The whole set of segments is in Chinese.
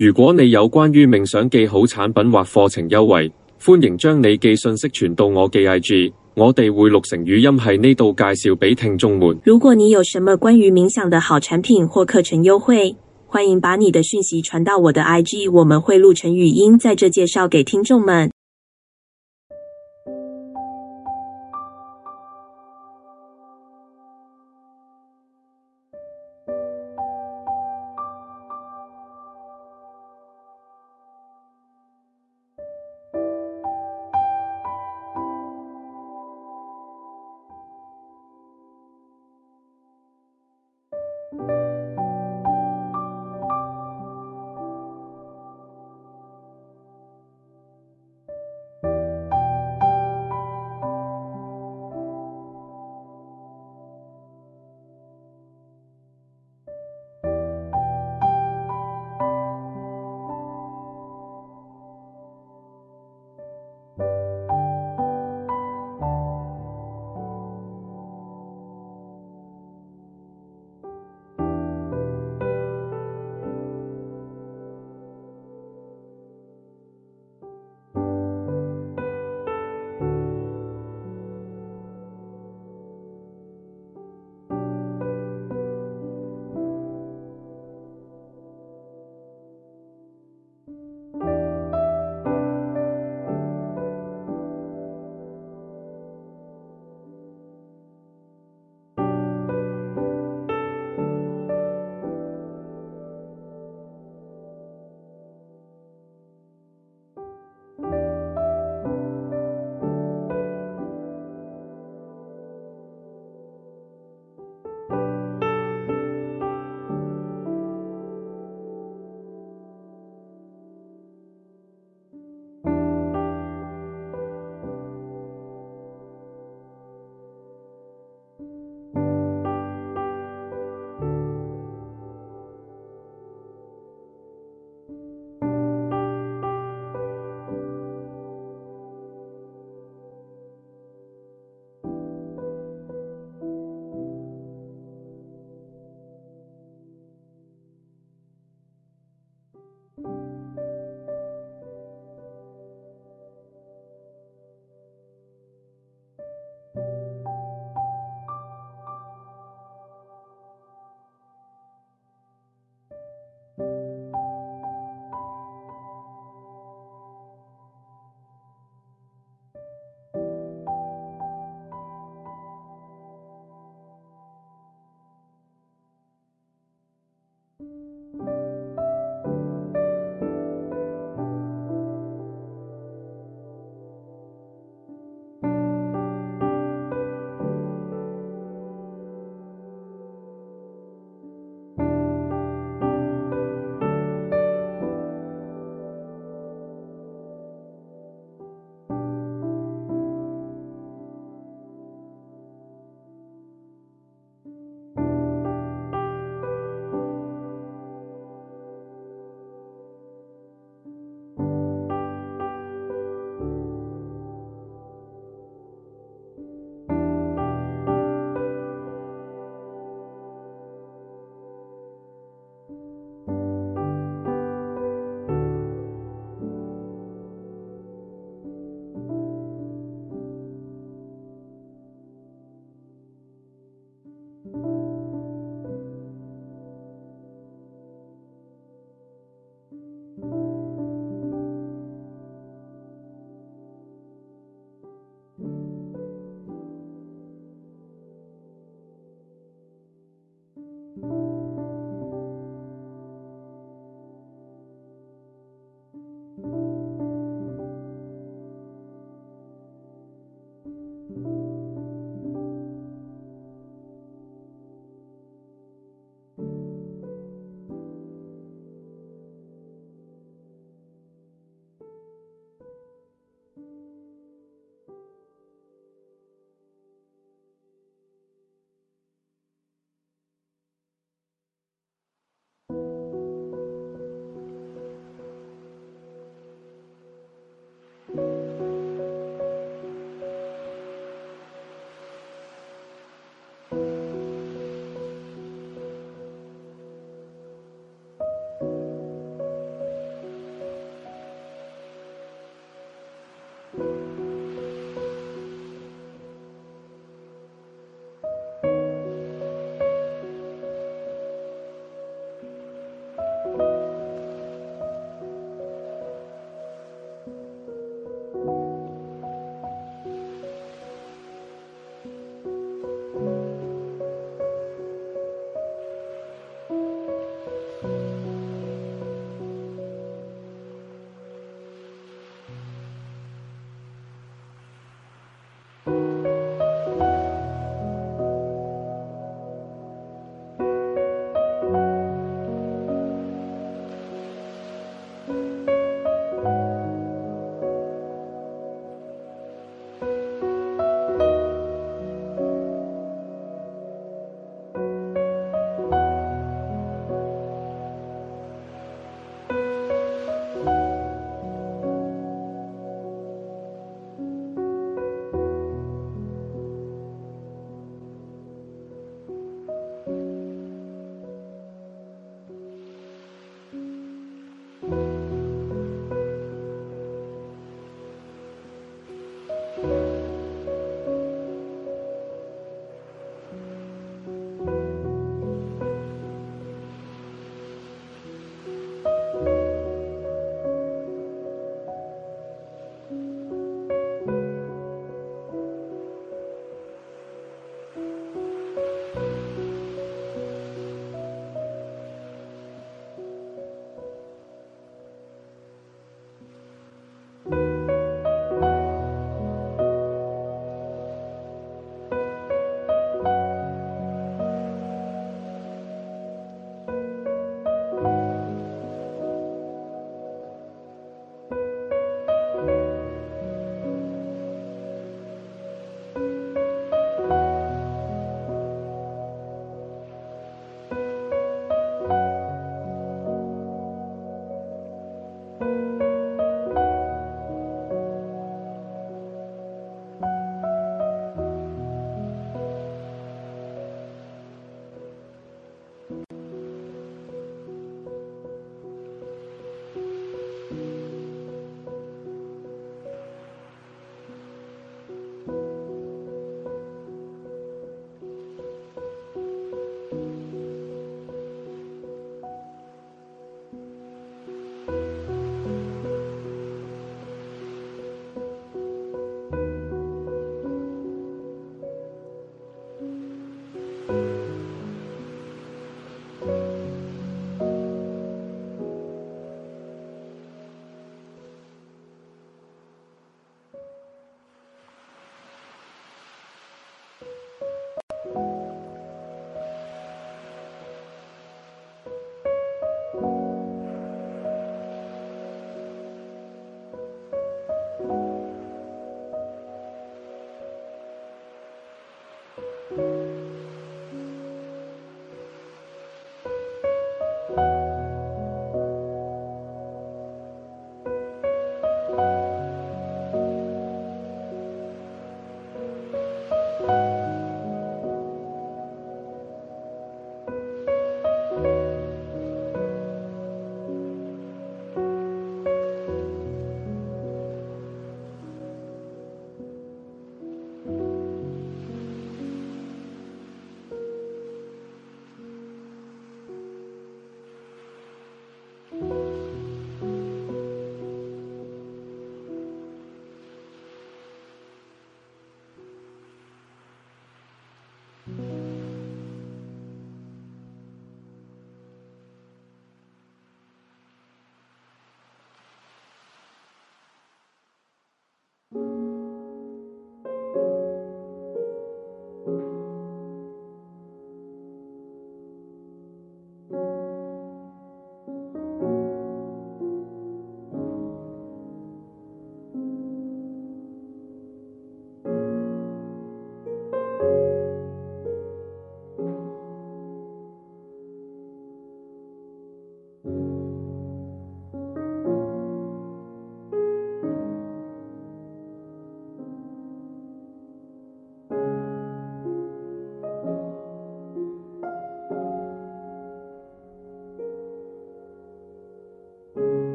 如果你有关于冥想记好产品或课程优惠，欢迎将你寄信息传到我嘅 IG，我哋会录成语音喺呢度介绍俾听众们。如果你有什么关于冥想的好产品或课程优惠，欢迎把你的讯息传到我的 IG，我们会录成语音在这介绍给听众们。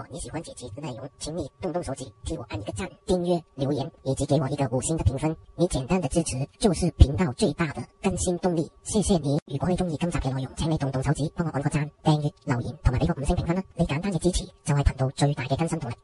果你喜欢这期的内容，请你动动手指替我按一个赞、订阅、留言，以及给我一个五星的评分。你简单的支持就是频道最大的更新动力。谢谢你！如果你中意今集嘅内容，请你动动手指帮我按个赞、订阅、留言同埋俾个五星评分啦！你简单嘅支持就系频道最大嘅更新动力。